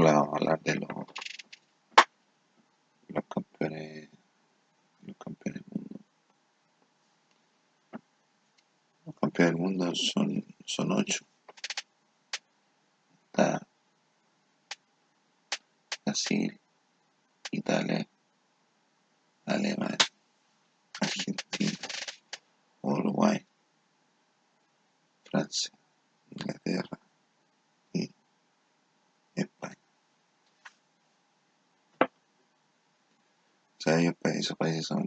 Hola, vamos hablar de los, los campeones, los campeones del mundo. Los campeones del mundo son, son ocho. Está Brasil, Italia, Alemania, Argentina, Uruguay, Francia, Inglaterra y España. O sea, ellos, esos países son,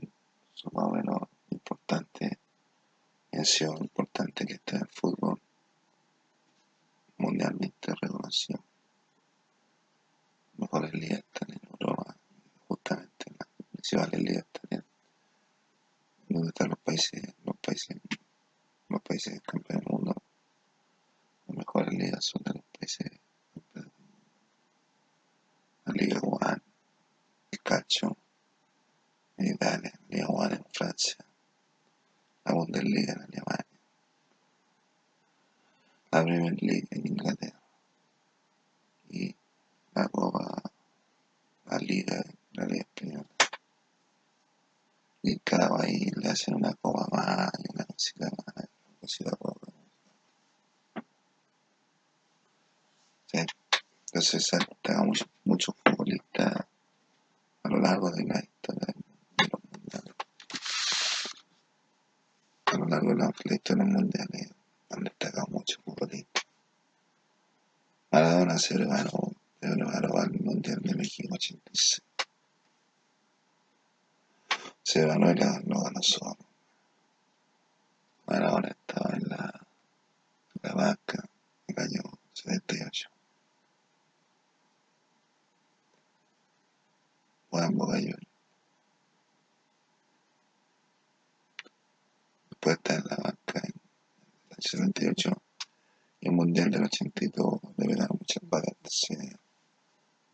más o menos importantes, han sido 60, muchos mucho futbolistas a lo largo de la historia de los mundiales. A lo largo de la, historia de los mundiales eh, han destacado muchos futbolistas. Maradona se lo ganó, se ganó al Mundial de México 86. Se lo ganó y lo ganó solo. 78 y el Mundial del 82 le pegaron muchas entonces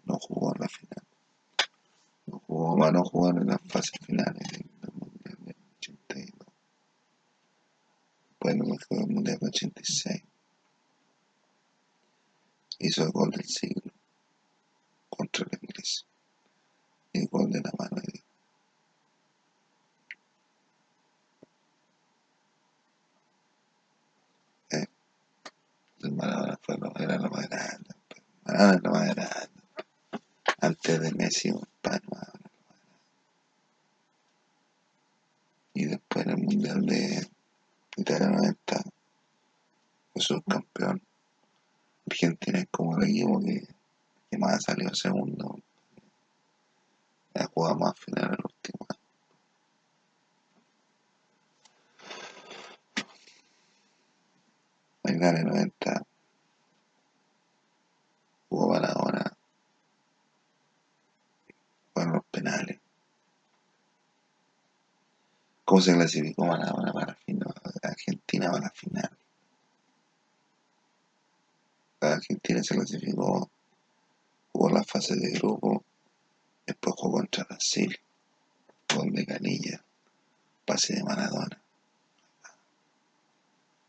no jugó en la final. No jugó, va a no jugar en las fases finales del, Mundial del 82. Después no jugó el Mundial del 86. Hizo el gol del siglo contra el inglés. Y el gol de la mano de Dios. Eh, el Maradona fue lo, era lo más grande. pues. Maradona es lo más grande. Antes de Messi, un pan Maradona. es lo más grande. Y después en el Mundial de Italia 90 fue subcampeón. Argentina es como el equipo que, que más ha salido segundo. Ha jugado más final en el último año. En Italia 90 jugó Maradona. Fueron los penales. ¿Cómo se clasificó para la final? Argentina para la final. Argentina se clasificó, jugó la fase de grupo, después jugó contra Brasil, gol de Canilla, pase de Maradona.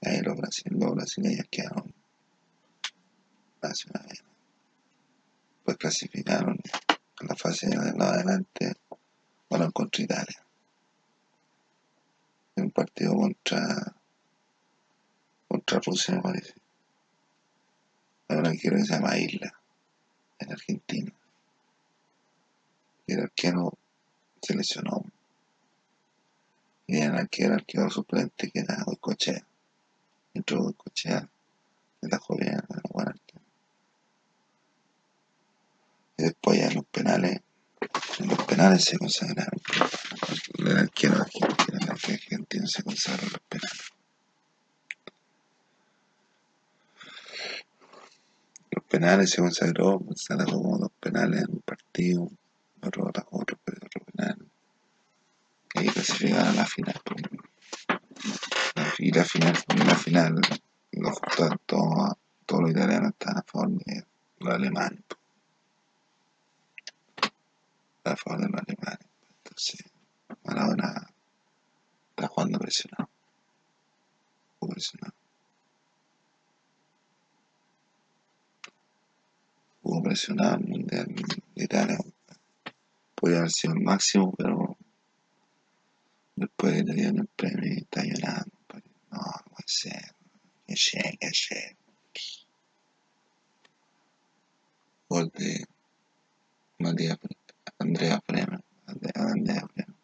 Ahí los brasileños, los brasileños quedaron vez. Pues clasificaron en la fase de adelante, fueron contra Italia. Un partido contra, contra Rusia, me parece. Ahora quiero que se llama Isla, en Argentina. El arquero se lesionó. Y el arquero, el arquero suplente que era Goicochea. Entró Goicochea, de la joven, era buen arquero. Y después ya en los penales, en los penales se consagraron. El arquero argentino, el arquero argentino se consagró los penales. Los penales se consagró, se atajó como dos penales en un partido, otro atajó otro, otro penal. Y ahí clasificaron a la final. pues. Y la final, la final, los, to- todo- todos los italianos estaban a favor de los alemanes. Pues. a favor de los alemanes. Entonces, Maradona está jugando presionado. Jugó presionado. Jugó presionado el Mundial de Italia. Podría haber sido el máximo, pero después le dieron el premio y está llorando. No, no puede ser. Que llegue, que llegue. Gol de Matías Andrea Freeman. Andrea Freeman.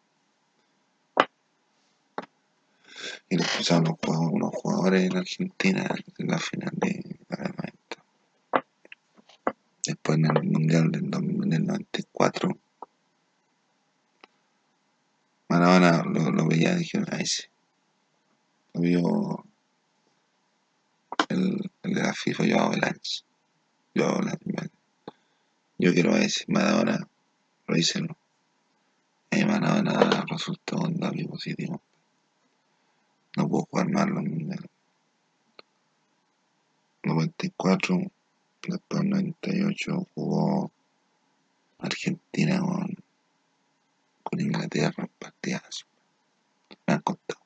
Y después los unos jugadores en Argentina en la final de la Después en el Mundial del, del 94, Maradona lo, lo veía y dije, ahí sí. Lo vio el, el de la FIFA, yo Avalanche. Yo Avalanche. Yo quiero a ese. Maradona, revísenlo. Y Maradona resultó un daño positivo. No puedo jugar más los mundiales. 94 Después en 98 jugó Argentina con, con Inglaterra, partidas. Me han contado.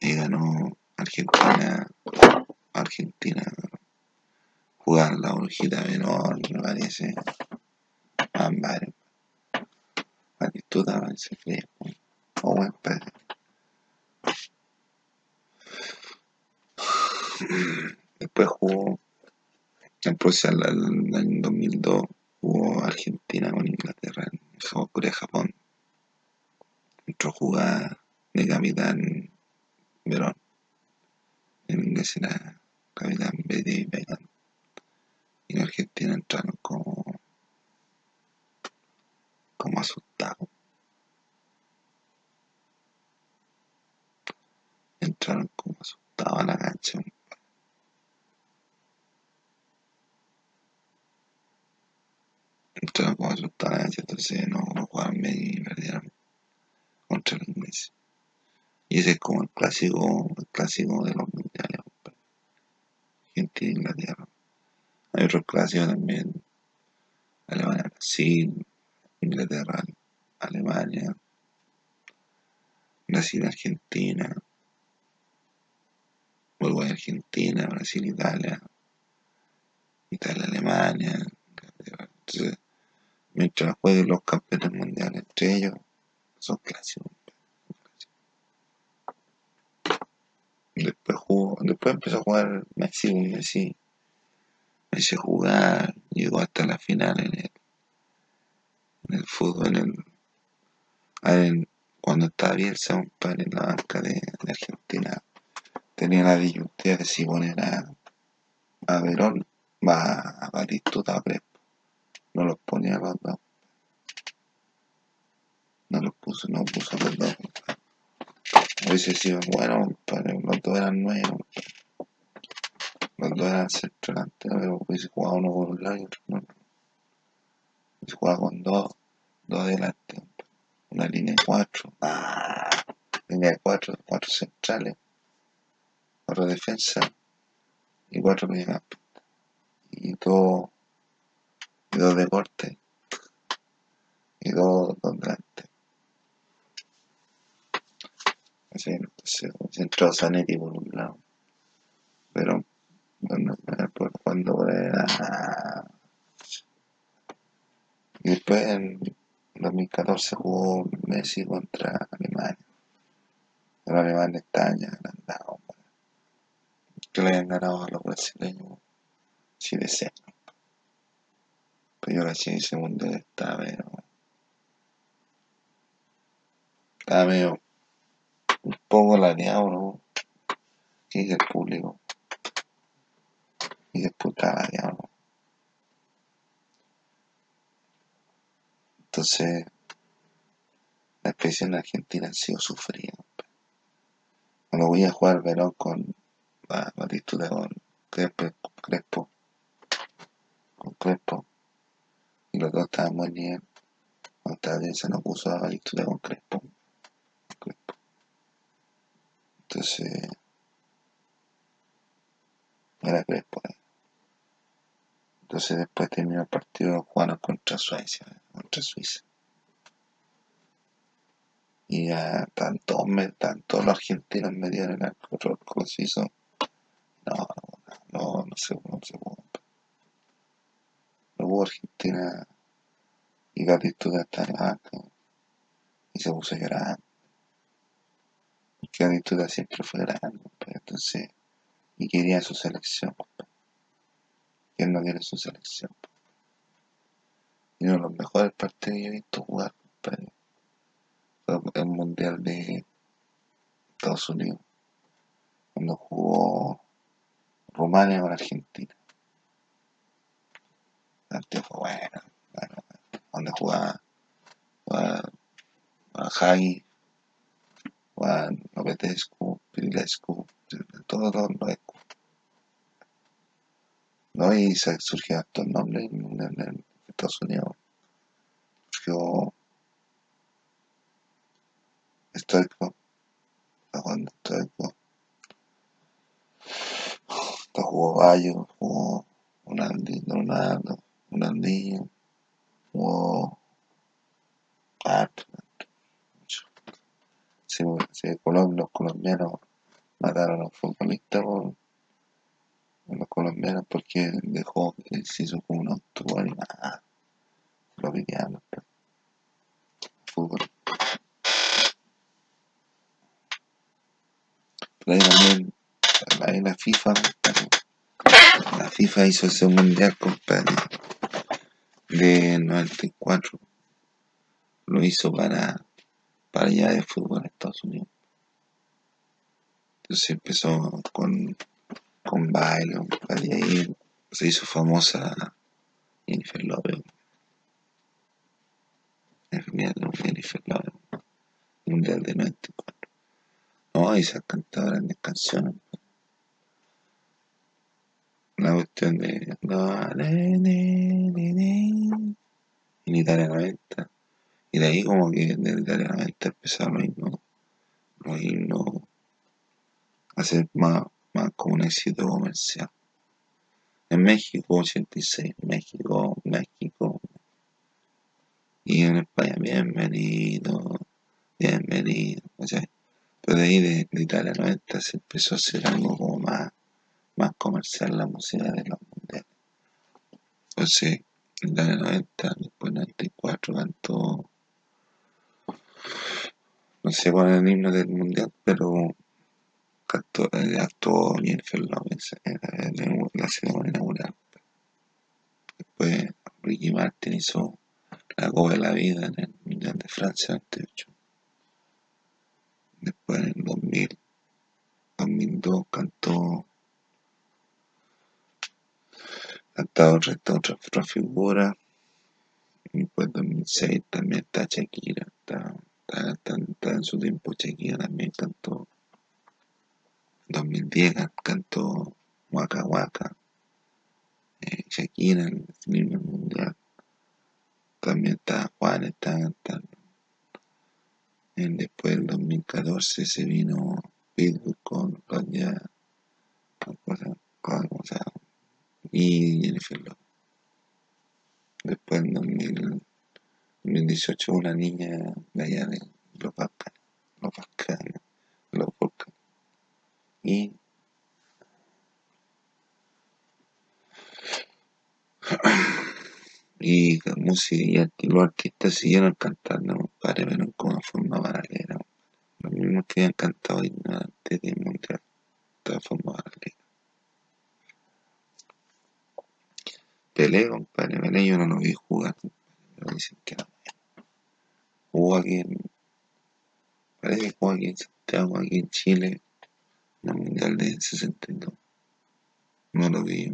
Y ganó Argentina, Argentina, jugar la brujita menor, me parece. Van varios. Batistuta parece que. O. Después jugó en Prusia en el año 2002 jugó Argentina con Inglaterra en Corea-Japón. Entró a jugar de capitán Verón. En inglés era capitán Betty Verón. Y en Argentina entraron como, como asustados. Entraron como asustados a la cancha. entraron como asustadas, entonces no, no jugaron bien y perdieron contra los ingleses. Y ese es como el clásico, el clásico de los mundiales, Argentina Inglaterra. Hay otros clásicos también. Alemania, Brasil, Inglaterra, Alemania, Brasil, Argentina, Uruguay, Argentina, Brasil, Italia, Italia, Alemania, Entonces, mientras jueguen los campeones mundiales entre ellos, son clásicos. Después jugó, después empezó a jugar Messi, Messi, Messi a jugar, llegó hasta la final en el, en el fútbol, en el, cuando estaba bien en la banca de, Argentina, tenía la disyuntiva de si poner a, Verón, va a Batistuta a no los ponía los dos. No los puso, no puso los dos. Hubiese sido bueno, pero los dos eran nuevos. Los dos eran centro pero hubiese jugado uno por un lado y otro por jugado con dos, dos adelante. Una línea de cuatro. Ah, línea de cuatro, cuatro centrales, cuatro defensas y cuatro mediocampistas. Y todo y dos de corte y dos, dos delante. Así, entonces, entró Zanetti por un lado, pero bueno, cuando era... Y después en 2014 jugó Messi contra Alemania. Pero Alemania está ya agrandado. Que le hayan ganado a los brasileños si desean. Pero yo la en segundo estaba medio. Estaba medio. un poco laneado, ¿no? Dice el público. Y después estaba laneado, ¿no? Entonces, la expresión en Argentina ha sido sufrida. Cuando voy a jugar Verón con Batistuta con Crespo, Crespo, con Crespo, y los dos estaban muy bien. Cuando bien se nos puso a lectura con Crespo. Crespo. Entonces, era Crespo. ¿eh? Entonces después terminó el partido jugando contra Suecia, contra Suiza. Y ya tanto, los argentinos me dieron el arco suizo. No, no, no, no sé, no sé cómo. jugó Argentina y Batistuta está en la y se puso a llorar. Siempre fue grande, entonces, y quería su selección. ¿Quién no quiere su selección? Y uno de los mejores partidos que he visto jugar, compadre. El Mundial de Estados Unidos. Cuando jugó Rumania con Argentina. Partido fue bueno. bueno donde jugaba, jugaba, jugaba Hagi, Lopetescu, Pirilescu, todos los. ¿No? Y se surgió estos nombres en, en, en, Estados Unidos. Surgió Stoico, está jugando Stoico. Jugó Bayo, jugó Ronaldinho, Ronaldo, Ronaldinho, jugó Art. Si, si los colombianos mataron a un futbolista por los colombianos porque dejó, se hizo como un autogol nada, lo pitearon. Fútbol. Pero ahí también, ahí la FIFA, la FIFA hizo ese mundial, compadre, de 94. Lo hizo para, para allá de fútbol en Estados Unidos. Entonces empezó con con baile, y ahí se hizo famosa Jennifer Lopez. Jennifer Lopez, Mundial de 94. No, y se han cantado grandes canciones. La cuestión de. En Italia 90. Y de ahí, como que en Italia 90 empezaron los himnos. Los himnos. A ser más como un éxito comercial. En México 86, México, México. Y en España, bienvenido, bienvenido. O sea, pero de ahí de, de, Italia 90 se empezó a hacer algo como más, más comercial la música de los mundiales. Entonces, en Italia 90, después 94 cantó, no sé cuál es el himno del mundial, pero actuó, actuó Jennifer Lopez en la ceremonia inaugural. Después Ricky Martin hizo la Copa de la Vida en el Mundial de Francia 98. Después en el 2000, 2002 cantó cantaba otra, otra, otra figura. Y después en 2006 también está Shakira. Está, está, está en su tiempo Shakira también cantó 2010 cantó Waka Waka. Eh, Shakira en el mismo mundial. También está Juan, está cantando. En, después del 2014 se vino Pitbull con Roger y Jennifer Lopez. Después en 2018 una niña de allá de los Balcanes, los Balcanes y y la música y los artistas siguieron cantando para ver como forma paralela los mismos que habían cantado antes de Montreal de forma paralela. Pelé, compadre, Pelé yo no lo vi jugar, pero dicen parece que jugó aquí en Santiago, aquí en Chile, en el Mundial de 62. No lo vi.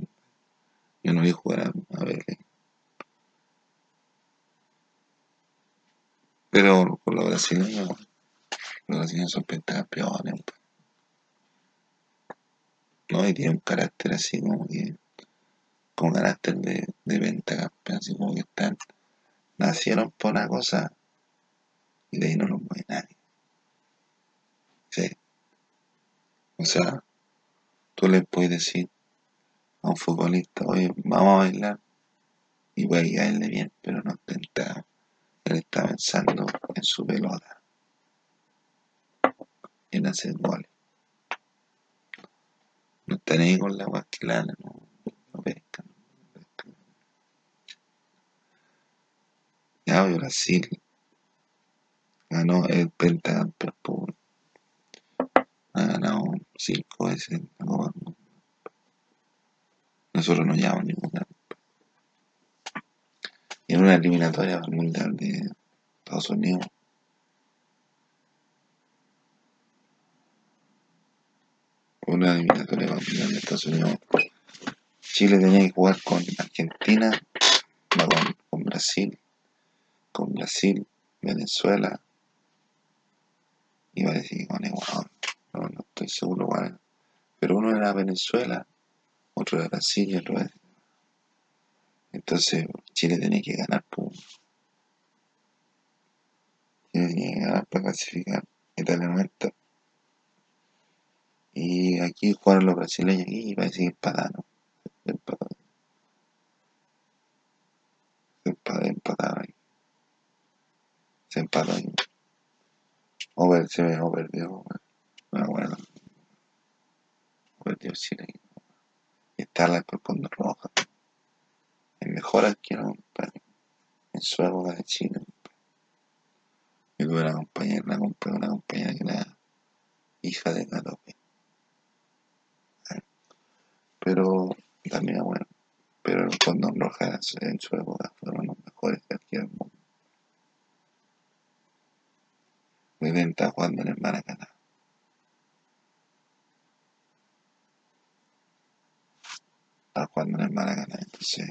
Yo no vi jugar a, a verle. Pero por los brasileños, los brasileños son pentacampeones. No, y tiene un carácter así como que, con carácter de, de pentacampeón, así como que están, nacieron por una cosa y de ahí no los mueve nadie. Sí. O sea, tú le puedes decir a un futbolista, oye, vamos a bailar y puede caerle bien, pero no está, él está pensando en su pelota, en hacer goles. No está ahí con la guasquilana, no, no pescan, no pescan. y Brasil ganó el pentacampeón. Ha ganado cinco veces la Copa del Mundo. Nosotros no llevamos ninguna. Y en una eliminatoria al Mundial de Estados Unidos. Una eliminatoria al Mundial de Estados Unidos. Chile tenía que jugar con Argentina, con, Brasil, con Brasil, Venezuela, y parece que con Ecuador, no, no estoy seguro cuál. Pero uno era Venezuela, otro era Brasil y otro. Entonces Chile tenía que ganar por Chile tenía que ganar para clasificar. Italia está. Y aquí jugaron los brasileños y parece que empataron. Empataron. Se empataron ahí. Se empató ahí. O se me perdió. Bueno, bueno. Perdió Chile. Está la Condor Roja. El mejor arquero, compadre. En su época de Chile. Y tuve una compañera, una compañera, una compañera que era hija de Catope. Pero también bueno. Pero el Condor Roja en su época fueron los mejores arqueros del mundo. Bien, está jugando en el Maracaná. Está jugando en el Maracaná, entonces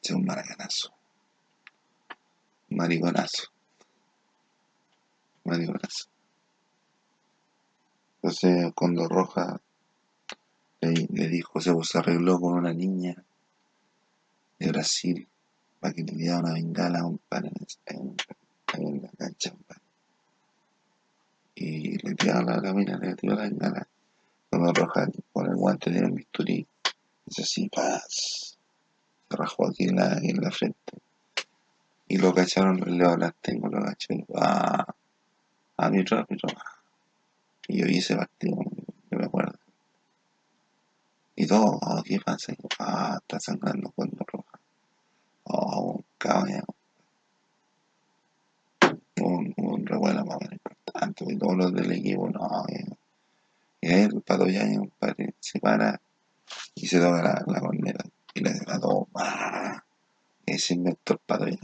es un maracanazo. Un mariconazo. Mariconazo. Entonces, Condor Roja le, dijo, se, arregló con una niña de Brasil para que le diera una bengala a un pan en, en, en la cancha. compadre. Y le tiraba la camina, le tiró la bengala. Condor Roja con el guante de un bisturí. Dice así, paz. Se rajó aquí en la, en la frente. Y lo cacharon, le las tengo, lo caché. Ah, a mi otro. Y yo vi ese partido, yo me acuerdo. Y todo, oh, ¿qué pasa? Y yo, ah, está sangrando cuando roja. Oh, un caballo. Un, un revuelo más importante. Y todos los del equipo, no. Y ahí el pato ya, se para y se toca la, la. Y le da todo. ¡ah! Y se inventó. ¿eh?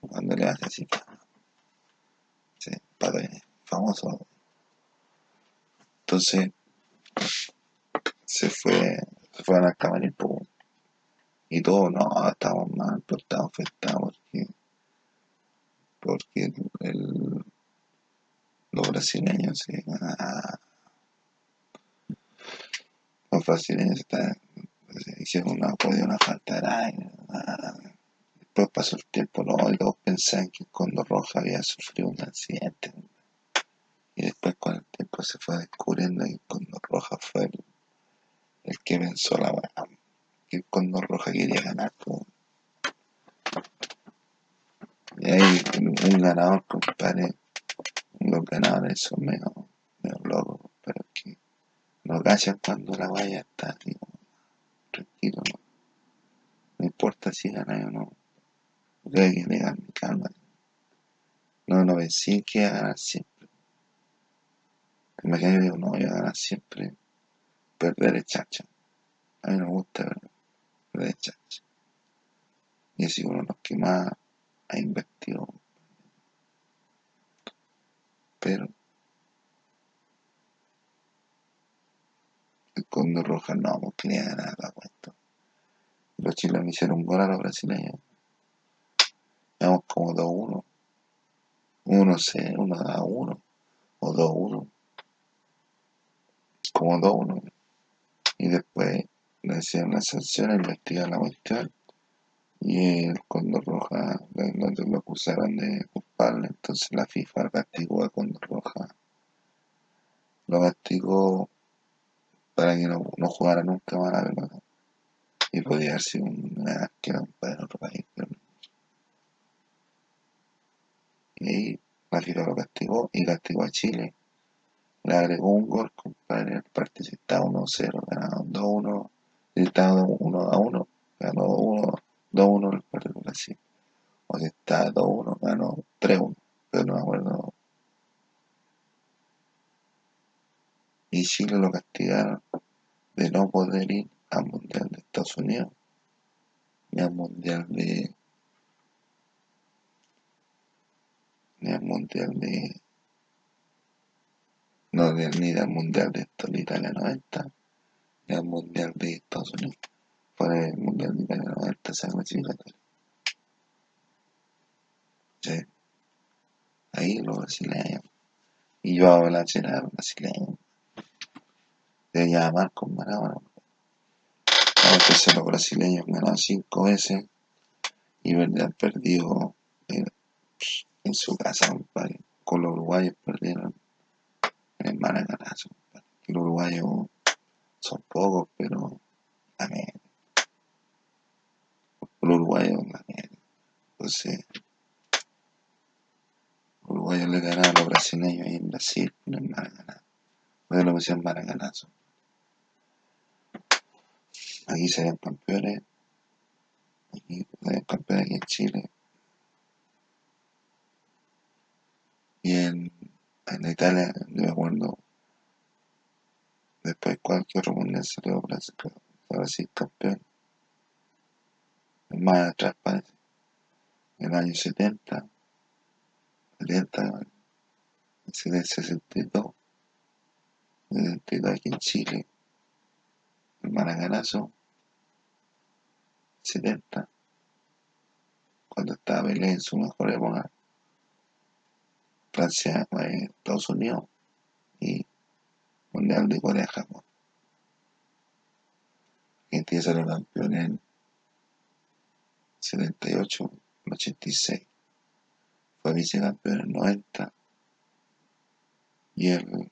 Cuando le hace así. Sí. Famoso. Entonces, se fue, se fueron al camarín po, y todo, no, estábamos mal, pero estábamos afectados porque, porque el- los brasileños, se- ah, se hicieron una, una falta de aire, ah, después pasó el tiempo, no, y todos pensaban que Condor Roja había sufrido un accidente, y después con el tiempo se fue descubriendo que Condor Roja fue el, que pensó la que el Condor Roja quería ganar. Y ahí un ganador, compadre, los ganadores son medio, medio locos, pero que no cachan cuando la vaya está así, tranquilo, no, no importa si gana o no, hay que negar mi calma. No, no pensé que iba a ganar siempre. Imagínate, digo, no, voy a ganar siempre, perder es chacha. A mí no me gusta perder, perder es chacha. Y así uno de los que más ha invertido, pero el Condor Roja no, pues quería ganar la cuenta. Los chilenos hicieron un gol a los brasileños. Vamos como 2-1. 1-0, 1-1 o 2-1. Como 2-1. Y después le hicieron la sanción, investigaron la cuestión. Y el Condor Roja lo- lo acusaron de culpable. Entonces la FIFA castigó a Condor Roja. Lo castigó para que no, no jugara nunca más la pelota. Y podía haber sido un arquero otro país. pero. Y ahí la FIFA lo castigó y castigó a Chile. Le agregó un gol, compadre. El partido estaba 1-0, ganaron 2-1. Si estaba 1-1, ganó 1 2-1 el partido de Brasil. estaba 2-1, ganó 3-1, pero no me acuerdo. Y Chile lo castigaron de ir al Mundial de Estados Unidos ni al Mundial de ni al Mundial de no ni al Mundial de Italia 90 ni al Mundial de Estados Unidos. Fuera el Mundial de Italia 90 se clasificatoria sí. Ahí los brasileños y yo hablo la chera brasileño. Se llama Marcos Maradona entonces los brasileños ganaron cinco veces y han perdido en, en su casa, compadre. Con los uruguayos perdieron en el Maracanazo. Los uruguayos son pocos, pero también. Los uruguayos también. Entonces, los uruguayos le ganaron a los brasileños ahí en Brasil, en el Maracaná. Luego lo pusieron Maracanazo. Aquí serían campeones. Aquí serían campeones aquí en Chile. Y en, en Italia, yo me acuerdo, después cualquier otro mundial salió Brasil, Brasil campeón. Más atrás parece. En el año 70, 70, 62, 72 aquí en Chile, el Maracanazo, 70, cuando estaba Belén en su mejor época, Francia, eh, Estados Unidos y Mundial de Corea-Japón. Argentina salió campeón en 78, 86. Fue vicecampeón en 90 y el,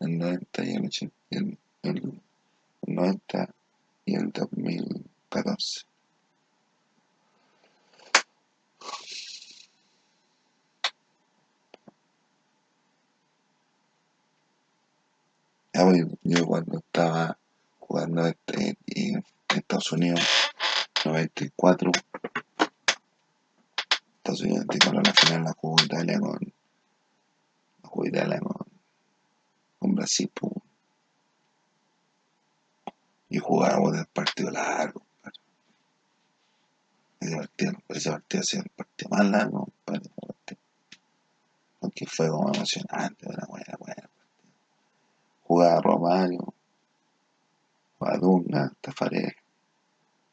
el 90 y el, 80, el, el 90 y el 2014. yo cuando estaba jugando este, en Estados Unidos, 94, Estados Unidos ganó la final la jugó Italia con la jugó Italia con, con Brasil, pues. Y jugábamos el partido largo. Ese partido, ese partido ha sido el partido más largo, porque fue como emocionante, una buena, buena jugaba Romario, jugaba Dunga, Tafarel,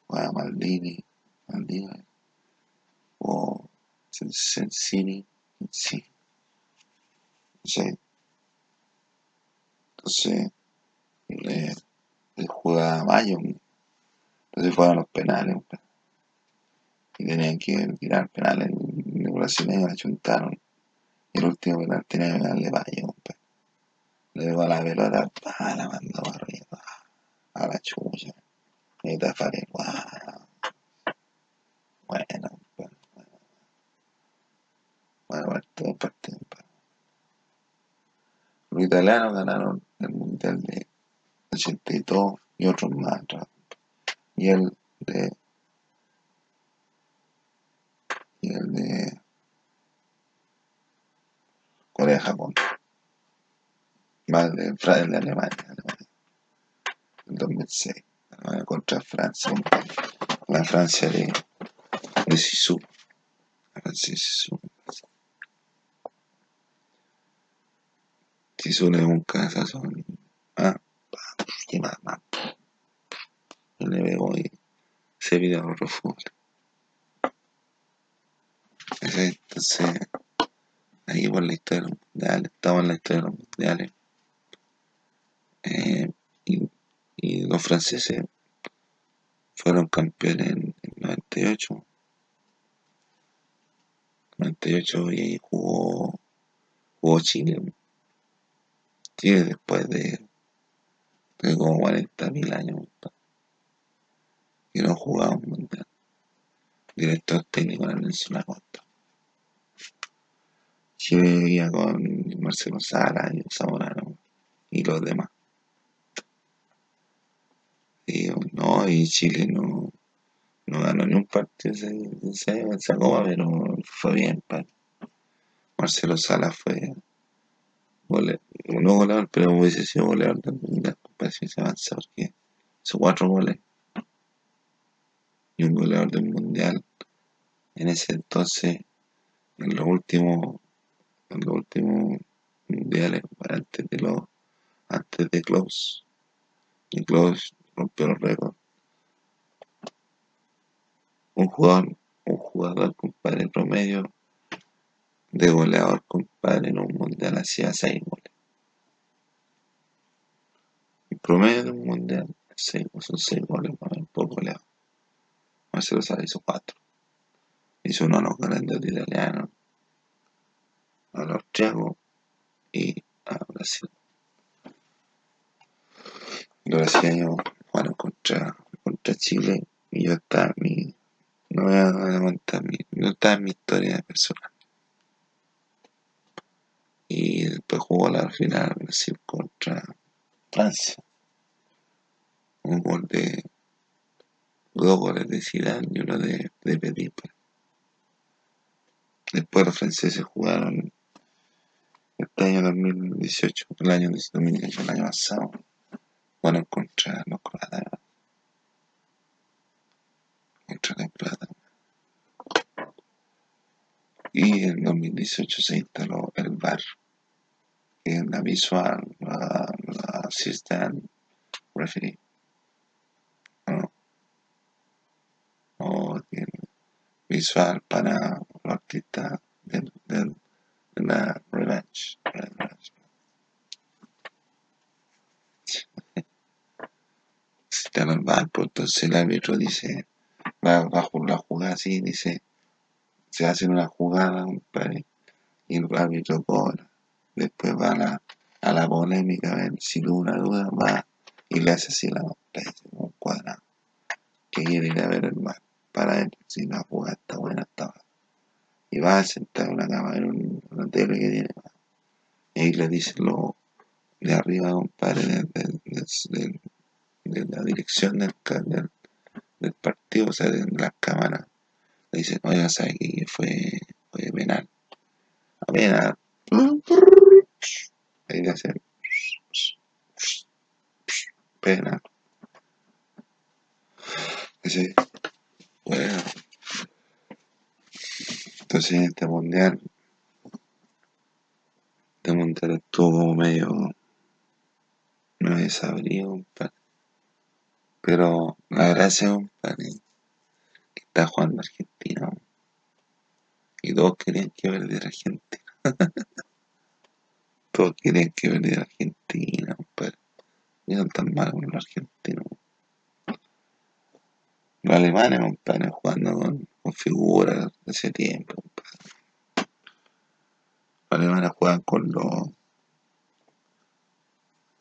jugaba Maldini, Maldini, o Sensini, sí. Entonces, entonces le, le jugaba Mayo, entonces fueron los penales, y tenían que tirar penales, los brasileños la chuntaron, y el último penal tenía que darle Mayo, Luego la pelota, pa, la mandó arriba, a la chucha. Y Tafarel, wow. Bueno, bueno, bueno. Bueno, partido, partido, partido. Los italianos ganaron el mundial de 82 y otros más. Y el de. Y el de. Corea-Japón más de, de Alemania, Alemania, en 2006, Alemania contra Francia, la Francia de, de Sisu, Francia de Sisu. Sisu le un ah, más, más, yo le veo y se pide a los fútbol. Entonces, ahí por la historia de los mundiales, estamos en la historia de los mundiales. Eh, y, y, los franceses fueron campeones en el 98. 98 y ahí jugó, jugó Chile. Chile después de, de como 40.000 años y no jugaba un mundial. Director técnico en Nelson Acosta. Chile iba con Marcelo Sala y Zamorano y los demás. Y no, y Chile no, No ganó ni un partido ese, esa copa, pero fue bien. Pa. Marcelo Sala fue gole, no goleador, pero hubiese sido goleador del mundial, se avanza porque hizo cuatro goles y un goleador del mundial en ese entonces, en los últimos, en los últimos mundiales, antes de los, antes de Klaus, y Klaus rompió los récords. Un jugador, un jugador, compadre, promedio de goleador, compadre, en un mundial hacía seis goles. Promedio de un mundial seis, son seis goles por goleador. Marcelo Sala hizo cuatro. Hizo uno a los grandes italianos, a los austriacos y a Brasil. Los brasileños jugaron contra, contra Chile y yo estaba mi, no voy a contar mi, yo estaba en mi historia personal. Y después jugó la final Brasil contra Francia. Un gol de dos goles de Zidane y uno de, de Pedipa. Después los franceses jugaron este año 2018, el año 2018, el año pasado, bueno, contra los croatas, contra los croatas. Y en 2018 se instaló el VAR, es la visual, la, la referee. ¿no? O el visual para los artistas del, de la revenge. Si te pues entonces el árbitro dice, va bajo la jugada así, dice, se hace una jugada, y el árbitro cobra. Después va a la, a la polémica, a ver si tuvo una duda, va y le hace así la compadre, un cuadrado. Que quiere ir a ver el mar para ver si la jugada está buena, está. Y va a sentar en una cama, en un- una tele que tiene. Y ahí le dice lo de arriba, compadre, de la dirección del, del, partido, o sea, de las cámaras. Le dicen, oiga, ¿sabe qué fue, fue penal? Apenas. Ahí le hacen penal. Dice, Entonces en este mundial, este mundial estuvo medio, medio desabrido, compadre. Pero la gracia, compadre, que está jugando Argentina. Y todos querían que perdiera Argentina. Todos querían que perdiera Argentina, compadre. Y no tan mal con los argentinos. Los alemanes, compadre, jugando con, con figuras de ese tiempo, compadre. Los alemanes juegan con los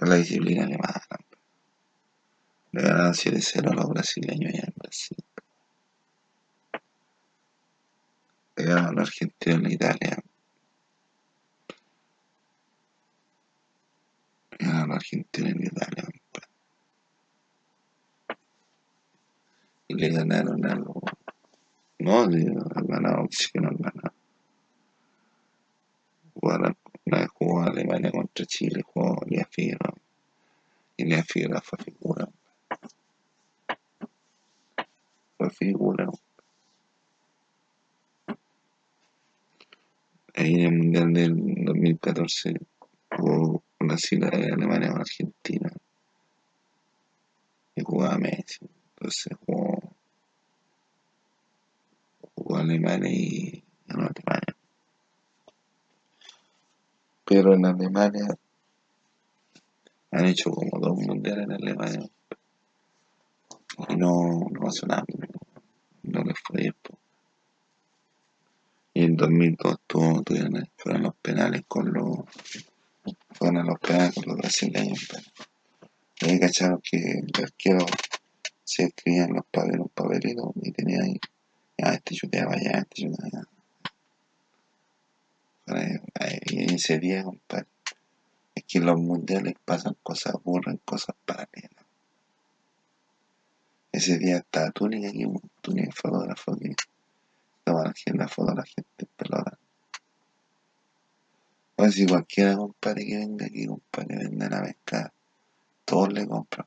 la disciplina alemana. Le ganaron 7-0 a los brasileños allá en Brasil. Le ganaron a los argentinos en Italia. Le ganaron a los argentinos en Italia, compadre. Y le ganaron a los... No, han ganado, sí que no han ganado. Jugaron, jugó Alemania contra Chile, jugó Lea Figueroa. Y Lea Figueroa fue figura. Fue figura. Ahí en el Mundial del 2014 jugó Brasil, Alemania con Argentina. Y jugaba Messi. Entonces jugó, jugó Alemania y ganó Alemania. Pero en Alemania han hecho como dos mundiales en Alemania. Y no, no pasó nada. No les fue bien. Y en 2002 tuvo, tuvieron, fueron los penales con los fueron a los penales con los brasileños. pero ahí cacharon que el arquero se escribía en los papeles, un papelito y tenía ahí, ah, este chuteaba allá, este chuteaba allá. Y ese día, compadre, es que en los mundiales pasan cosas, ocurren cosas paralelas. Ese día estaba Túnica aquí, Túnica fotógrafo que toma la foto a la gente pelota. O si cualquiera, compadre, que venga aquí, compadre, venden a pescar, todos le compran.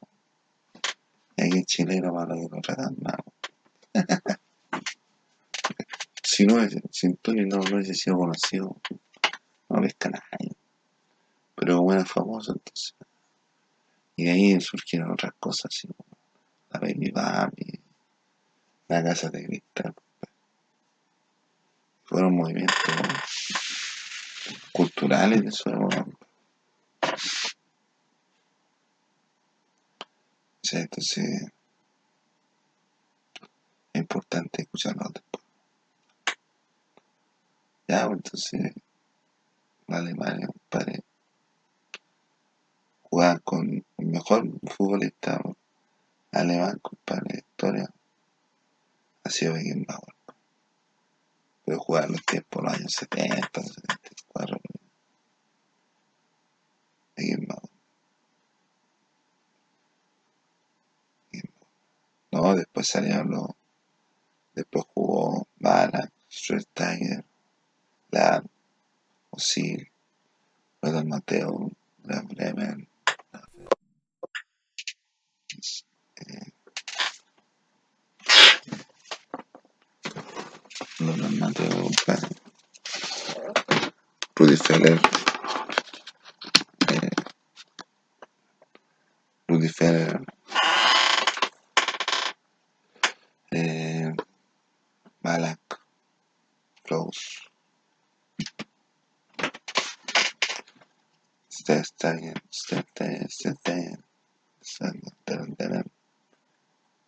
Aquí el chileno malo que lo tratan mal. si no es, si Túnica no, no hubiese sido conocido, no pesca nadie. Pero como era famoso, entonces. Y de ahí surgieron otras cosas, como la Baby Baby, la Casa de Cristal. Fueron movimientos culturales de su época. Sea, entonces es importante escucharlo después. Ya, entonces la Alemania, compadre, jugaba con el mejor futbolista alemán, compadre, de la historia, ha sido Beckenbauer. Pero jugar los tiempos, los años 70, 74, Beckenbauer. No, después salieron los. Después jugó Ballack, Schweinsteiger, Lahm, Osil, Lothar Mateo, Graf Bremen, Lothar Mateo, Rudi Feller, eh, Feller, eh, Ballack, Klaus, Stegen, Stegen, Stegen, Stegen,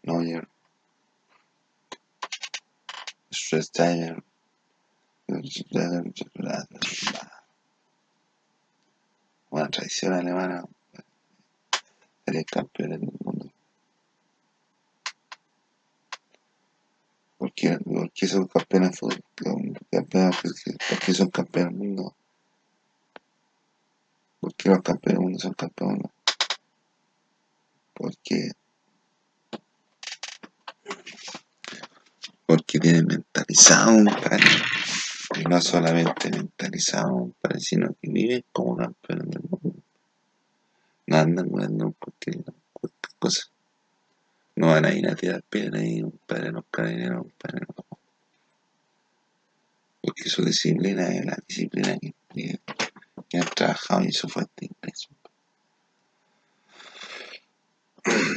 Neuer, Schweinsteiger, una tradición alemana, sería campeones del mundo. ¿Por qué, por qué son campeones? Campeones, ¿Por qué son campeones del mundo? ¿Por qué los campeones del mundo son campeones? Porque porque tienen mentalizado un y no solamente mentalizado un sino que viven como campeones del mundo no andan jugando cualquier cosa no van a ir a tirar piedra ahí un padre los carabineros un padre no porque su disciplina es la disciplina que, que, que han trabajado y su fuerte ingreso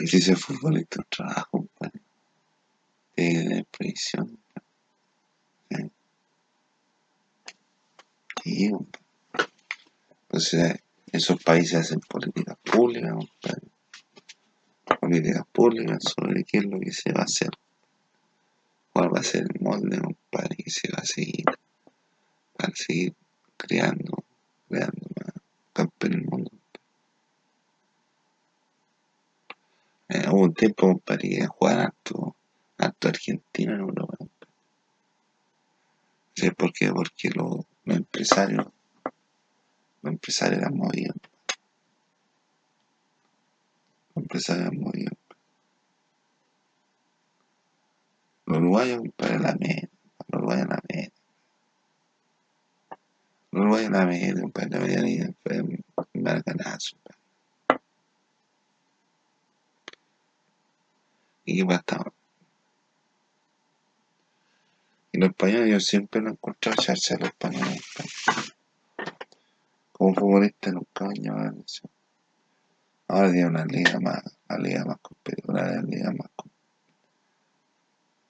si ese futbolista trabaja un padre de previsión. Y, entonces, esos países hacen políticas públicas, compadre. Políticas públicas sobre qué es lo que se va a hacer. Cuál va a ser el molde, compadre, que se va a seguir. Para seguir creando, creando más campeones del mundo. Eh, hubo un tiempo, compadre, que jugar harto harto argentino en Europa. ¿Sí? ¿Por qué? Porque los, los empresarios, los empresarios eran movidos. Los empresarios movidos. Los uruguayos para la media, los uruguayos la media. Los uruguayos la media, para la media fue un marcanazo. ¿Y qué pasaba? Y los españoles yo siempre lo he encontrado echarse a los españoles. Como futbolista nunca me llamado la atención. Ahora tiene una liga más, una liga más competitiva, una liga más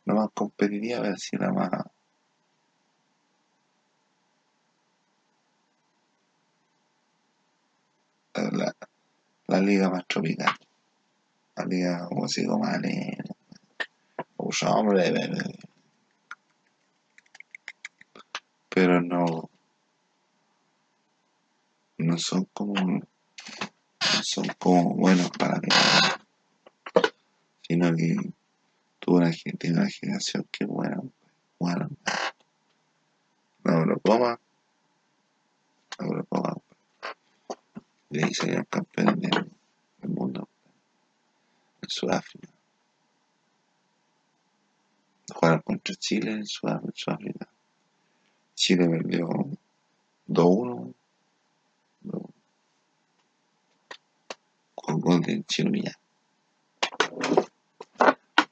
no más competitiva, pero sí la más la, la liga más tropical. La liga como así como alegre. hombre, pero no no son como son como buenos para mí sino que tuvo una, una generación que buena buena la Eurocopa la Eurocopa y ahí salieron campeones del, del mundo. En Sudáfrica. Jugaron contra Chile en Sudáfrica. Chile perdió 2-1 con gol de Chino Millán.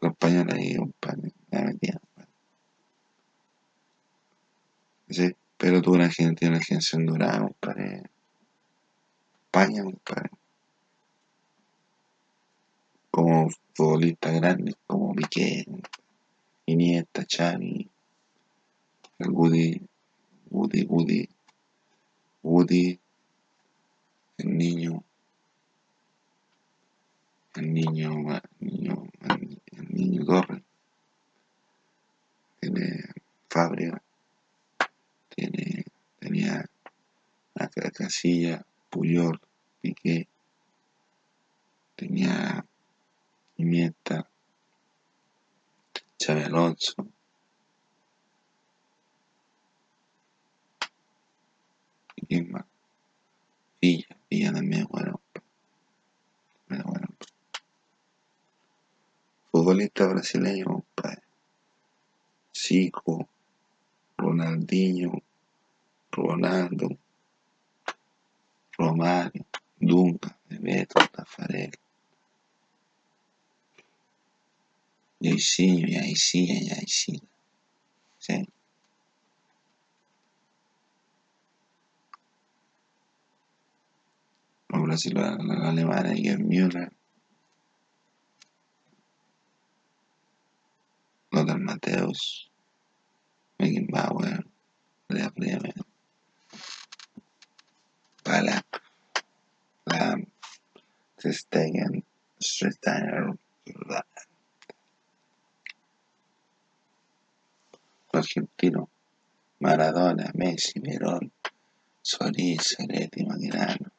Los españoles ahí, compadre, la metían. Sí, pero tuvo una gente, una generación dorada, compadre. España, compadre. Como futbolistas grandes, como Piqué, Iniesta, Xavi, el Woody, Woody, Woody, Woody, el niño, el niño, niño, el niño Torres, tiene Fabria, tiene, tenía la Casilla, Puyol, Piqué, tenía Iniesta, Xavi Alonso, y Villa, Villa también, bueno, bueno, bueno. Futbolista brasileño, compadre. Zico, Ronaldinho, Ronaldo, Romario, Dunga, Bebeto, Tafarel, Jairzinho, Jairzinho, Jairzinho. Sí. Los brasileños, los alemanes, Gerd Logan Mateus, Megan Bauer, Lea Bremen, Balak, Lam, Testegen, Stretener, Argentino, Maradona, Messi, Verón, Solís, Seretti, Magrano,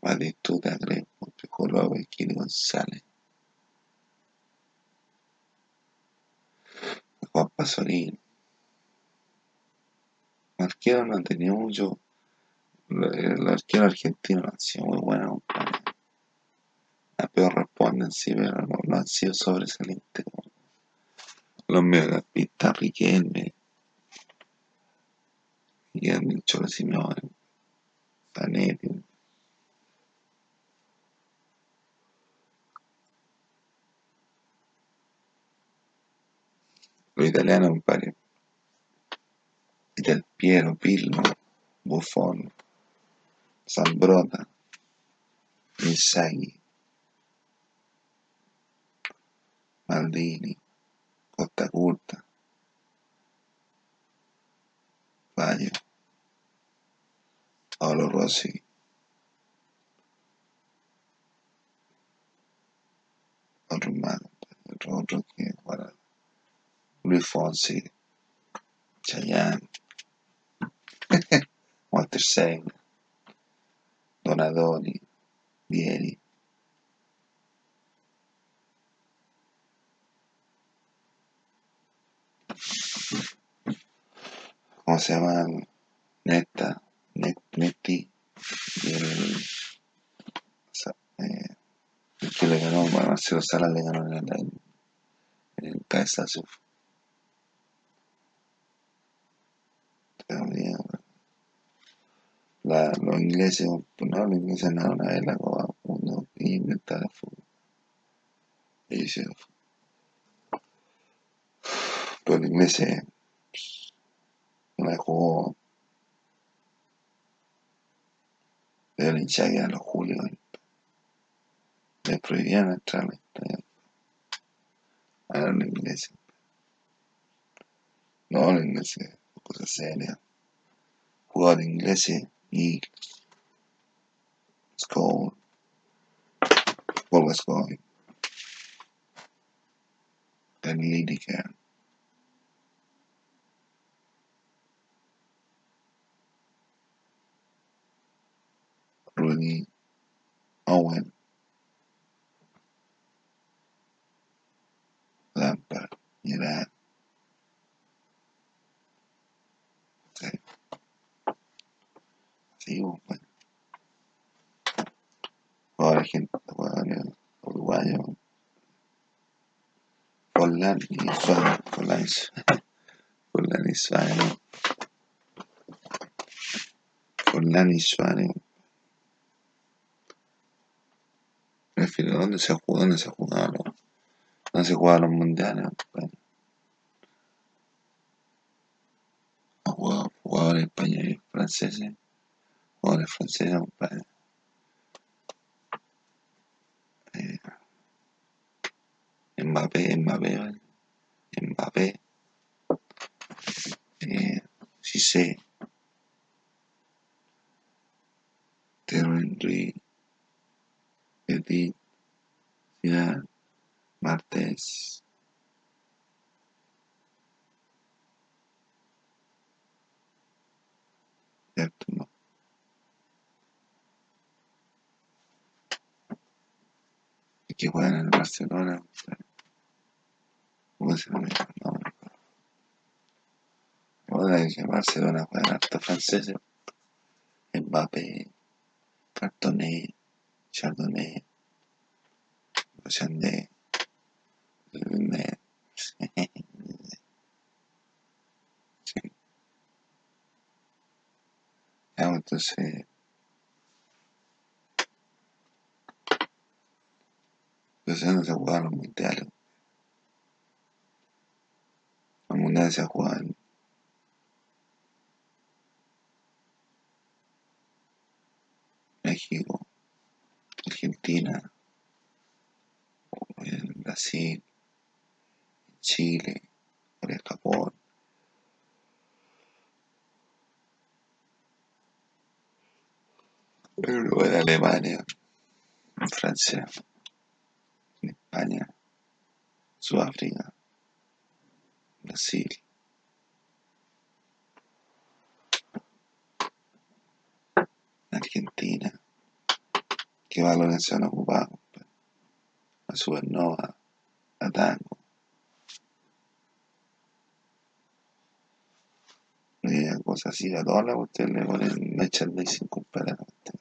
Valituda, Greco, Piccolo, Kiri González. Juan Pasolini. Arquero no han tenido mucho. El arquero argentino no ha sido muy bueno, compadre. A peor responden, sí, pero no, no han sido sobresalientes. Los mediocampistas Riquelme, Guillermo Cholo Simeone, Zanetti. Los italianos, compadre. Del Piero, Pirlo, Buffon, Zambrota, Inzaghi, Maldini, Costa Curta, Baggio, Paolo Rossi, otros más, otros otros que bueno, Luis Fonsi, Chayanne, Walter Segna, Donadoni, Vieri, ¿cómo se llama? Netta, Net, Netti, y el, eh, el que le ganó, Marcelo Salas le ganó en el, en, el cabezazo. La, los ingleses, no, los ingleses ganaron una vez la Mundo y inventaron el fútbol. Ellos hicieron fútbol. Pero los ingleses, una vez jugó la hinchada que eran los Julios, les prohibían entrar. A los ingleses. No, los ingleses, cosa seria. Jugador inglese, Nick Scone, Paul Then Lady can Rooney Owen Sí, bueno. Ahora gente, jugadores uruguayos, Forlán y Suárez. Forlán y Suárez. Forlán y Suárez. Prefiero, ¿dónde se jugó? ¿Dónde se jugaban los, dónde se jugaban los mundiales? Bueno, jugadores españoles y franceses. Jugadores franceses, compadre. Eh, Mbappé, Mbappé, ¿vale? Mbappé. Eh, Cissé. Terry Henry. Petit. Zidane. Martés. Cierto, no. Juegan en el Barcelona. ¿Cómo se llama? No. Ahora que Barcelona juegan hartos franceses. Mbappé. Cartoné. Chardonnay. Chandé. Lumet. Sí. Ya, entonces. No los mundiales. Los mundiales se jugaban México, Argentina, en Brasil, en Chile, Corea, Japón. Luego en Alemania, Francia, España, Sudáfrica, Brasil. Argentina. ¿Qué valores se han ocupado? La supernova, la tango. Y cosas así, a todas las ustedes le ponen merchandising completamente.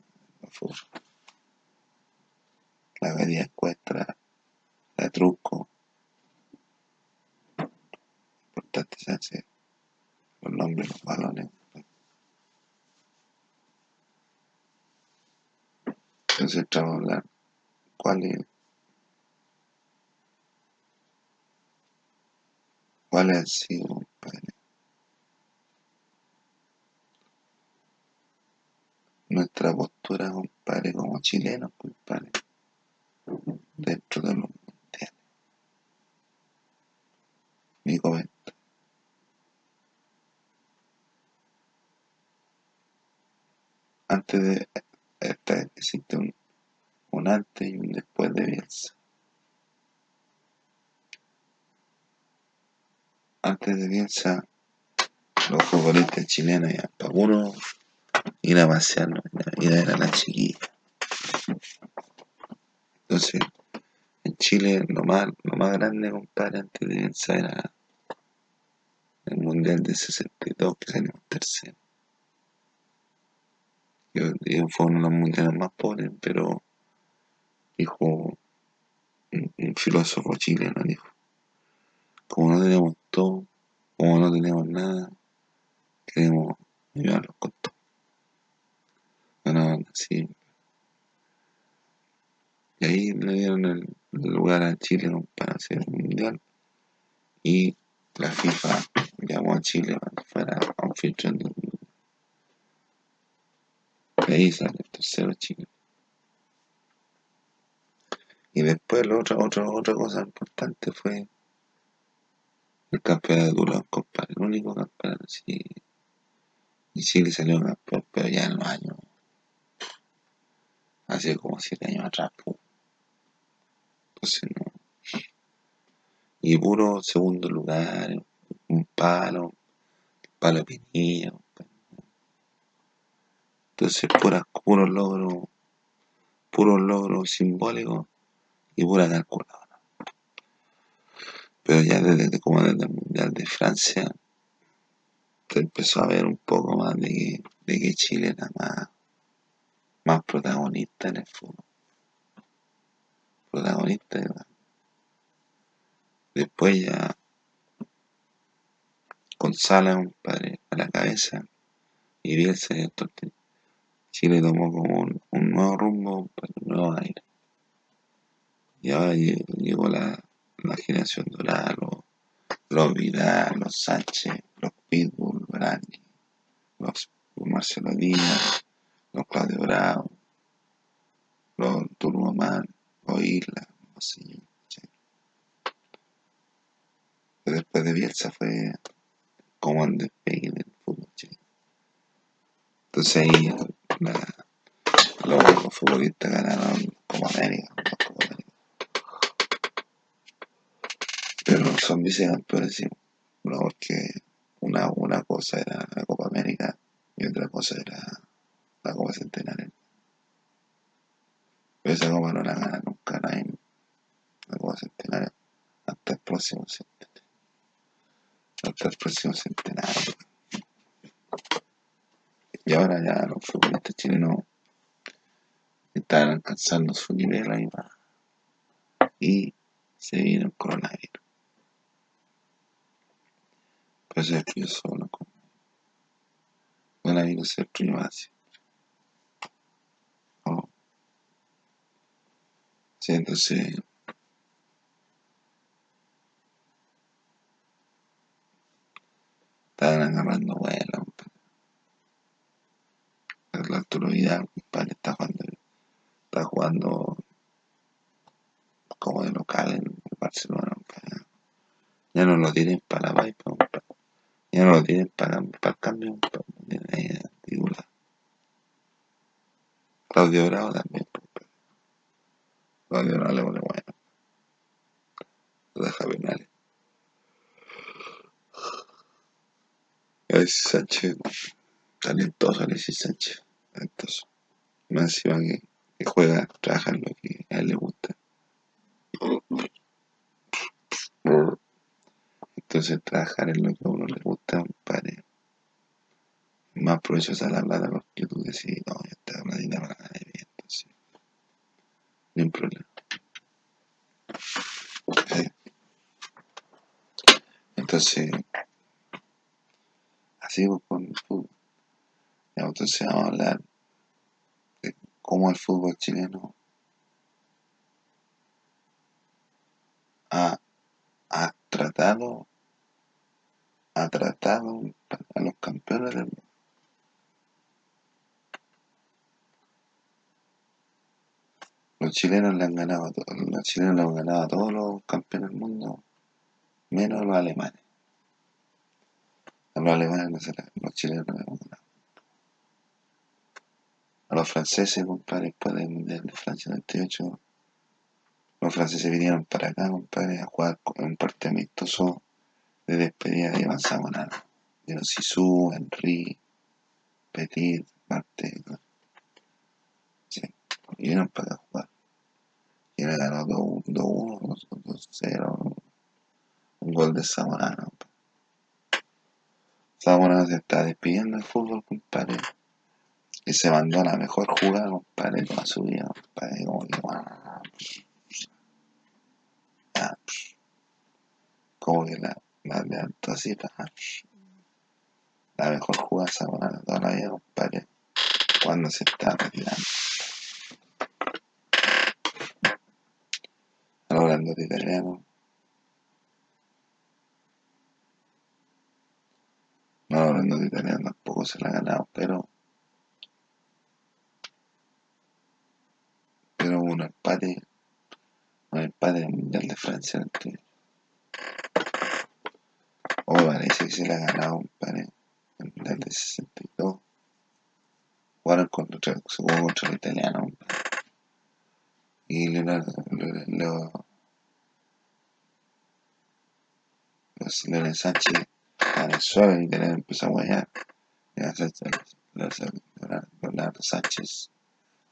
La galería encuestra, la truco. Importante se hace los nombres, los balones. Entonces entramos a hablar cuál es cuáles han sido, compadre, nuestra postura, compadre, como chilenos, compadre, dentro de los Mi comenta. Antes de esta, existe un, un antes y un después de Bielsa. Antes de Bielsa, los futbolistas chilenos iban para puro ir a pasear, ¿no? ir a ver a la chiquilla. Entonces, en Chile lo más, lo más grande, compadre, antes de Bielsa era el Mundial de 62, que salimos tercero. Yo, yo fue uno de los mundiales más pobres, pero dijo un, filósofo chileno, dijo, como no tenemos todo, como no tenemos nada, queremos ayudarlos con todo. Y ahí le dieron el lugar a Chile para hacer el mundial. Y la FIFA llamó a Chile para que fuera anfitrión del mundial. Y ahí sale el tercero Chile. Y después la otra, otra, otra cosa importante fue el campeonato de Durán, compadre. El único campeonato, sí. Y Chile salió campeón, pero ya en los años. Hace como siete años atrás. Entonces. Y puro segundo lugar, un palo, palo de. Entonces, puros logros, puros logros simbólicos y pura calculadora. Pero ya desde, como desde el Mundial de Francia, se empezó a ver un poco más de que, de que Chile era más, más protagonista en el fútbol. Protagonista. Después ya con a la cabeza y Bielsa y Chile tomó como un, nuevo rumbo, un nuevo aire. Y ahora llegó la, la generación dorada, los, Vidal, los Sánchez, los Pitbull, Brandi, los Marcelo Díaz, los Claudio Bravo, los Turboman, los Isla, no sé. Después de Bielsa fue como el despegue del fútbol chileno. Entonces ahí los, futbolistas ganaron como América, Pero no son vicecampeones, sí. No, porque una, una cosa era la Copa América y otra cosa era la Copa Centenario. Pero esa Copa no la gana nunca nadie. Centenario hasta el próximo centenario. Hasta el próximo centenario. Y ahora ya los futbolistas chilenos están alcanzando su nivel ahí Y se viene el coronavirus. Pues es que yo solo como coronavirus se prima Oh. Sí, entonces estaban agarrando vuelo el Arturo Vidal, compadre, está jugando, está jugando como de local en Barcelona, Ya no lo tienen para la Vipe, Ya no lo tienen para, para el cambio, titular. Claudio Bravo también, Claudio Bravo le pone bueno. Lo deja penales. Alexis Sánchez, talentoso Alexis Sánchez talentoso. Más encima que, que juega, trabaja en lo que a él le gusta. Entonces trabajar en lo que a uno le gusta, padre. Más provechosa la plata porque tú decís, no, ya está platita para ganar bien, entonces. Ni un problema. Entonces, así con el fútbol. Entonces vamos a hablar de cómo el fútbol chileno ha, tratado ha tratado a los campeones del mundo. Los chilenos le han ganado, los chilenos le han ganado a todos los campeones del mundo, menos los alemanes. A los alemanes no se los chilenos no ganado a los franceses, compadre, después del Mundial de Francia 98. Los franceses vinieron para acá, compadre, a jugar un partido amistoso de despedida y avanzamos nada. Vieron Sisu, Henry, Petit, Marte. Sí, vinieron para acá a jugar. Y le ganó 2-1, 2-0. Un gol de Samonano. Samonano se está despidiendo del fútbol, compadre. Y se mandó la mejor jugada, compadre, toda su vida, compadre, como que, como que la, la levantó así, la mejor jugada esa de toda la vida, compadre, cuando se está retirando. Hablando de italiano, no hablando de italiano tampoco se la ha ganado, pero pero un empate, un empate en el Mundial de Francia entre o oh, parece que se le ha ganado par en el Mundial de 62 jugaron contra, contra el italiano y Leonardo Leo, Leonardo Sánchez en el suelo el italiano empezó a guayar Leonardo Sánchez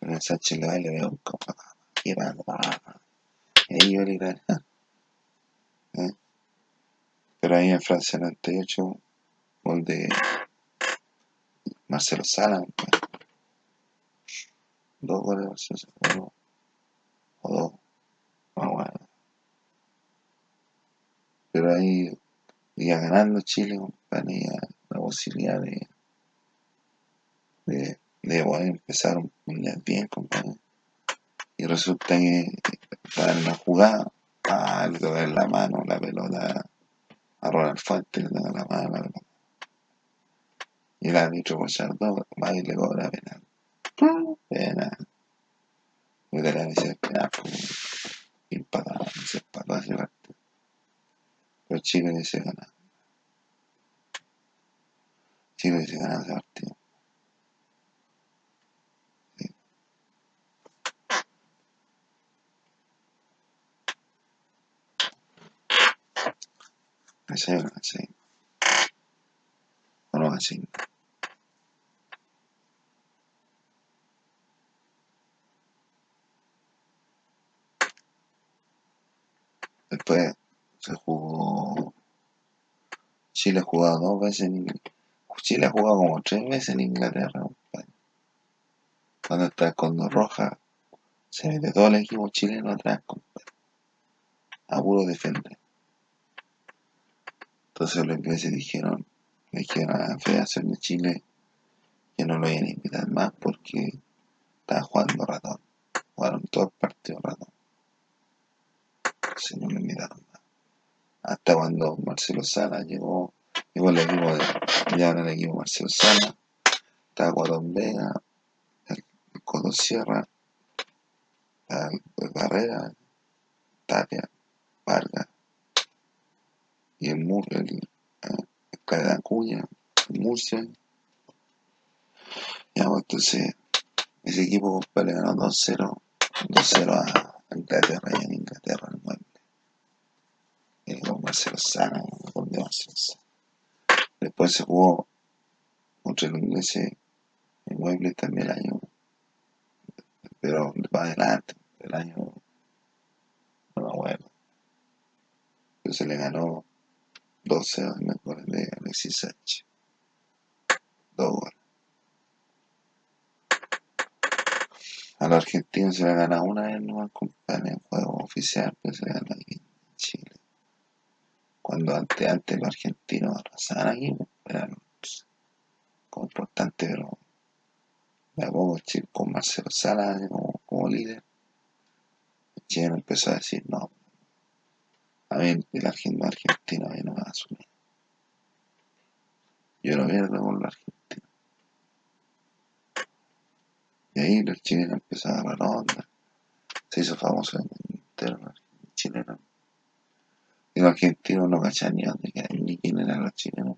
el Sánchez le y le veo un copa. Y ahí yo le ¿Eh? Pero ahí en Francia 98, gol de Marcelo Sala. Dos goles de. Uno o dos. Bueno. pero ahí iba ganando Chile, compadre, la posibilidad de, de, de poder empezar un mundial bien, compadre. Y resulta que en la jugada, ah, le toca la mano la pelota a Ronald Fuentes, le toca la mano la pelota. Y el árbitro por Chardó va y le cobra penal. Penal. Y de la dice penal, pues, empatado, se empató hace parte. Pero Chile dice ganar. Chile dice ganar ese partido. ¿Cachai o no cachai? ¿O no cachai? Después se jugó. Chile ha jugado dos veces en Inglaterra. Chile ha jugado como tres veces en Inglaterra. Cuando está con dos rojas, se mete todo el equipo chileno atrás, compadre. A puro defender. Entonces los ingleses dijeron, le dijeron a la Federación de Chile que no lo iban a invitar más porque estaba jugando ratón. Jugaron todo el partido ratón. Entonces no lo invitaron. Hasta cuando Marcelo Sala llegó, llegó el equipo de, ya era el equipo Marcelo Sala, estaba Guadón Vega, el Codo Sierra, el Barrera, Tapia, Vargas, y el Mur, el, el Cadena Acuña, el Murcia. Ya, entonces, ese equipo le ganó 2-0, 2-0 a Inglaterra y en Inglaterra el mueble. Y Marcelo Sana. Después se jugó contra el inglés en mueble también el año, pero va adelante, el año, no me acuerdo. Entonces le ganó 12 a goles de Alexis Sánchez. Dos goles. A los argentinos se le gana una vez nomás, compadre, en juego oficial, pero se le gana en Chile. Cuando antes, antes los argentinos arrasaban aquí, eran como importante, pero poco Chile, con Marcelo Sala como, como líder, chileno empezó a decir, no, a mí el argentino argentino a no me va a asumir. Yo no pierdo con los argentinos. Y ahí los chilenos empezaron a agarrar onda. Se hizo famoso en el interno chileno. Los argentinos no cachaban ni dónde quién eran los chilenos.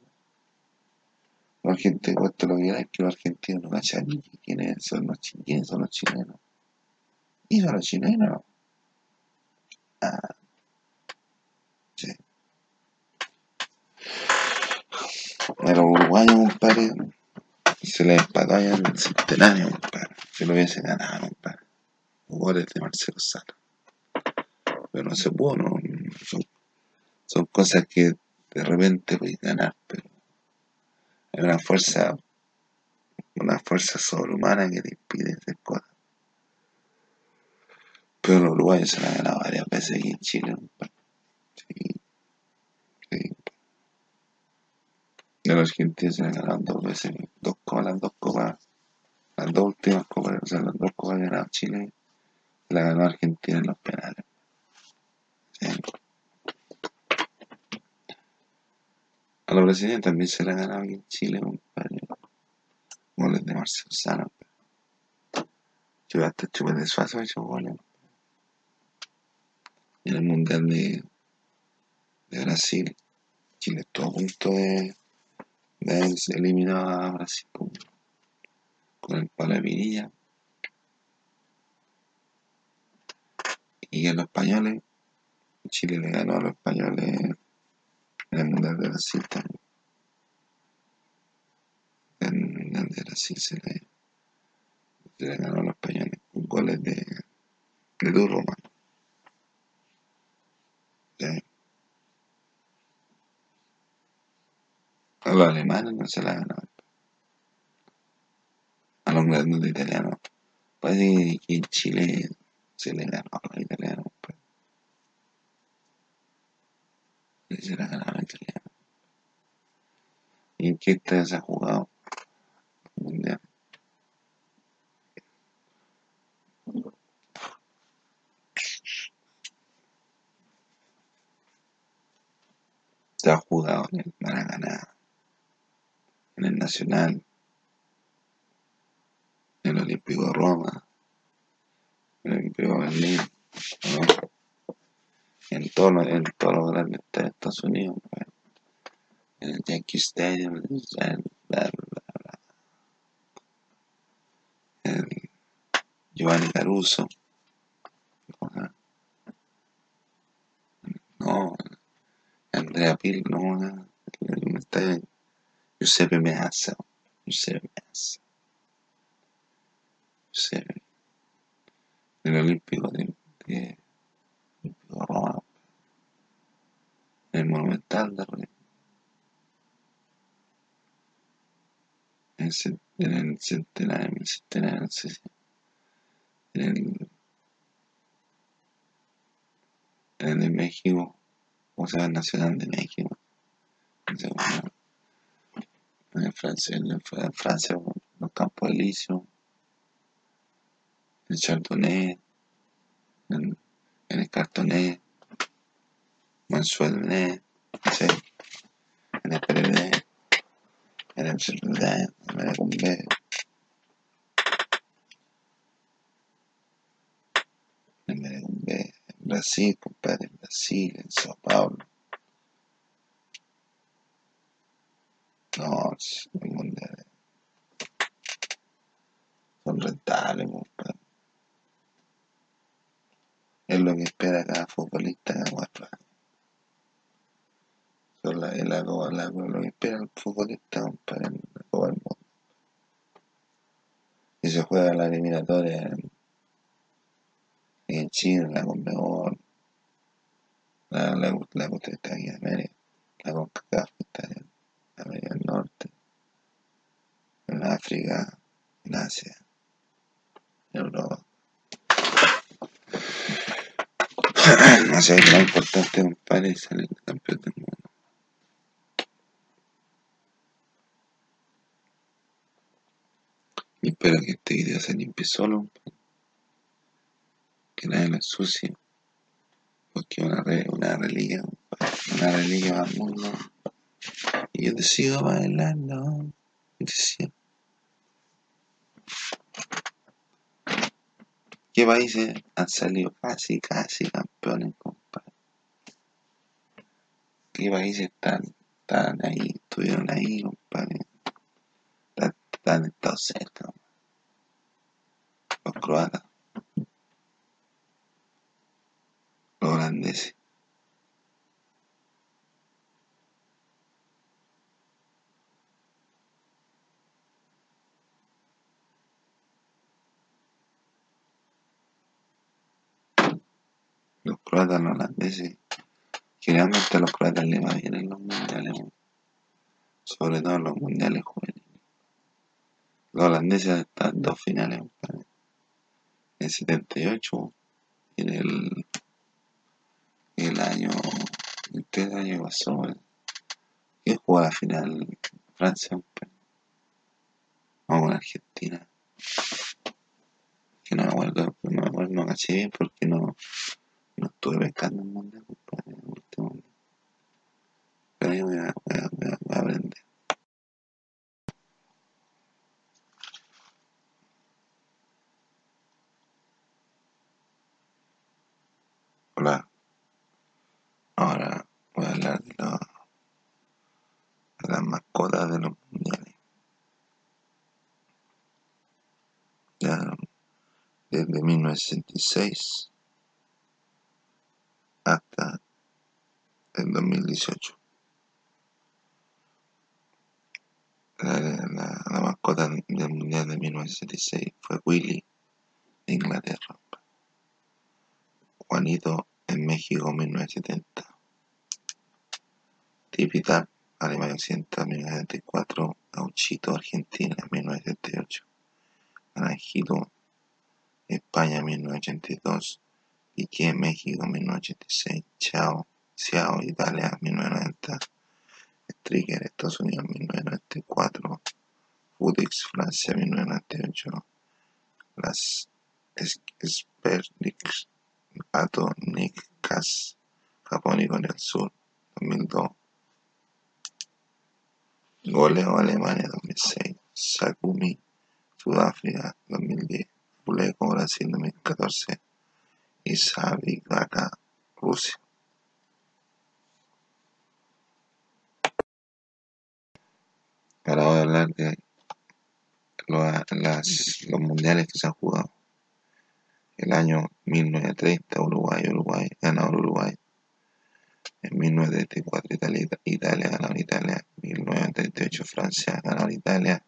Los argentinos, cuento lo que es que los argentinos no cachaban ni quiénes son los, quiénes son los chilenos. ¿Y son los chilenos? Ah, sí. A los uruguayos, compadre, se les empató allá en el centenario, compadre. Si lo hubiese ganado, compadre. Los goles de Marcelo Sala. Pero no se pudo, no. Son cosas que de repente puedes ganar, pero hay una fuerza, una fuerza sobrehumana que te impide hacer cosas. Pero los uruguayos se la han ganado varias veces aquí en Chile. Sí, sí. A los argentinos se han ganado dos veces, dos copas, las dos copas, las dos últimas copas, o sea, las dos copas que ganado Chile, la ganó Argentina en los penales. A los brasileños también se la ha ganado aquí en Chile, compadre. Goles de Marcelo Sala. Yo hasta Chupete de Suazo goles. En el Mundial de, de Brasil, Chile estuvo a punto de, de eliminado a Brasil con, el palo de. Y a los españoles, Chile le ganó a los españoles en también. En el Mundial de Brasil se le, ganó a los españoles con goles de, de. Sí. A los alemanes no se la ganó. A los grandes italianos. Parece que en Chile se le ganó a los italianos. Se la ganaba italiana. ¿Y qué estadio se ha jugado? Mundial. Se ha jugado en el Maracaná, en el Nacional, en el Olímpico de Roma, en el Olímpico de Berlín, ¿no? En todos los en grandes estadios de Estados Unidos, en el Yankee Stadium, en bla, bla, en Giovanni Caruso, ¿no? no, Andrea Pirlo, no, el estadio Giuseppe Meazza, Giuseppe Meazza, Giuseppe, el Olímpico de El Monumental de Roma, en, en el centenario, en el en el, en el de México, o sea, el Nacional de México, cómo se llama. en Francia, en, Fra- en Francia, los Campos Elíseos, en Chardonnay, en, en el Cartonnet, Mansuelnet, no sé, en el PRD, en el Chardonnay, en el Bombay, en el Bombay, en Brasil, compadre, en Brasil, en Sao Paulo. No, es- el mundial son rentables, compadre. Es lo que espera cada futbolista cada la, es la, lo que espera el futbolista, compadre, en la Mundo. Y se juega la eliminatoria en, en Chile, la Conmebol, la, la, la está en América, la CONCACAF está en América del Norte, en África, en Asia, en Europa. Sé, lo importante, compadre, es salir campeón del mundo. Y espero que este video se limpie solo, que nadie lo ensucie, porque una, re- una reliquia, para el mundo. Y yo y te sigo. ¿Qué países han salido casi, casi campeones, compadre? ¿Qué países están, están ahí, estuvieron ahí, compadre? Están, están estado cerca, los croatas, los holandeses. Croatas, los holandeses. Generalmente a los croatas les va bien en los mundiales, sobre todo en los mundiales juveniles. Los holandeses están dos finales. En el 78 y en el, el año, el año que pasó. ¿Quién jugó la final? Francia. Vamos con Argentina. Que no me acuerdo, no me acuerdo, no caché bien porque no, no estuve pescando compadre, el último. Pero yo voy a, voy a, voy a, voy a aprender. Hola, ahora voy a hablar de, lo- de las mascotas de los mundiales. Ya desde 1966 hasta el 2018. La, mascota del mundial de 1976 fue Willy de Inglaterra. Juanito en México 1970. Tipitap, Alemania Occidental 1974. Gauchito, Argentina 1978. Naranjito, España 1982. Piqué, México 1986. Chao, Ciao, Italia 1990, Striker, Estados Unidos 1994, Fudex, Francia 1998, las Sperlix, Ato, Nick, Cass, Japón y Corea del Sur 2002, Goleo, Alemania 2006, Sakumi, Sudáfrica 2010, Buleco, Brasil 2014 y Sabigaka, Rusia. A hablar de los, mundiales que se han jugado. El año 1930, Uruguay, Uruguay, ganador Uruguay. En 1934, Italia, Italia, ganador Italia. 1938, Francia, ganador Italia.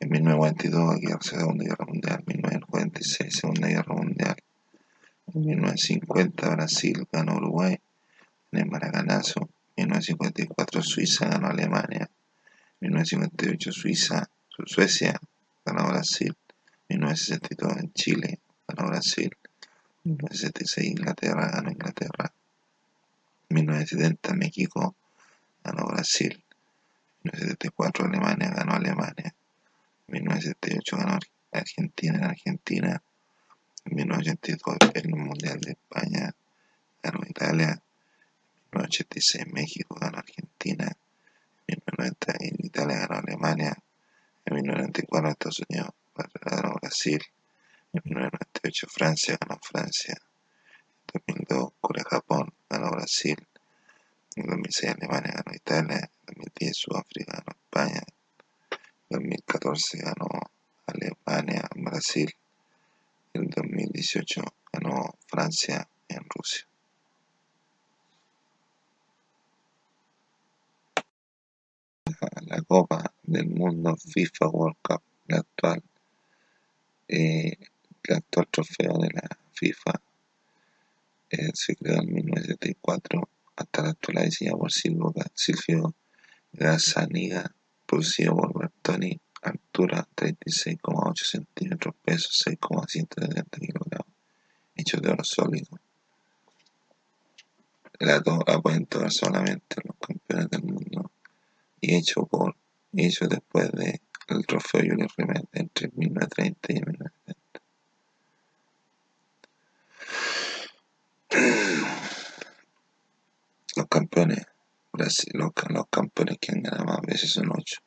En 1942, la Segunda Guerra Mundial. 1946, Segunda Guerra Mundial. En 1950, Brasil ganó Uruguay. En el Maracanazo. 1954, Suiza ganó Alemania. 1958, Suiza, Suecia ganó Brasil. 1962, en Chile ganó Brasil. 1966, Inglaterra ganó Inglaterra. 1970, México ganó Brasil. 1974, Alemania ganó Alemania. 1978 ganó Argentina en Argentina. En 1982 el Mundial de España ganó Italia. En 1986 México ganó Argentina. En 1990 en Italia ganó Alemania. En 1994 Estados Unidos ganó Brasil. En 1998 Francia ganó Francia. En 2002 Corea-Japón ganó Brasil. En 2006 Alemania ganó Italia. En 2010 Sudáfrica ganó España. 2014 ganó Alemania en Brasil. En 2018 ganó Francia en Rusia. La Copa del Mundo FIFA World Cup, la actual, eh, el actual trofeo de la FIFA, eh, se creó en 1974 hasta la actualidad por Silvio Gazzaniga producido por Bertoni, altura 36,8 centímetros, peso 6,170 kilogramos, hecho de oro sólido. La, la pueden tomar solamente los campeones del mundo y hecho por hecho después del trofeo Julio Rimet entre 1930 y 1970. Los campeones Brasil, los, campeones que han ganado más veces son 8.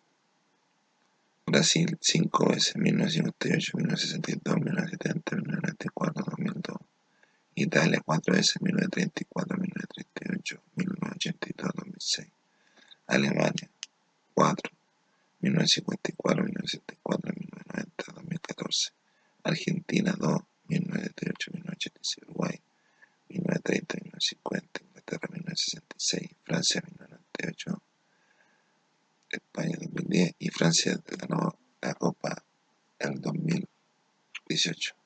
Brasil 5 veces, 1958, 1962, 1970, 1994, 2002. Italia 4 veces, 1934, 1938, 1982, 2006. Alemania 4, 1954, 1974, 1990, 2014. Argentina 2, 1938, 1986. Uruguay 1930, 1950. Inglaterra 1966. Francia 1998. España 2010 y Francia ganó la Copa en 2018.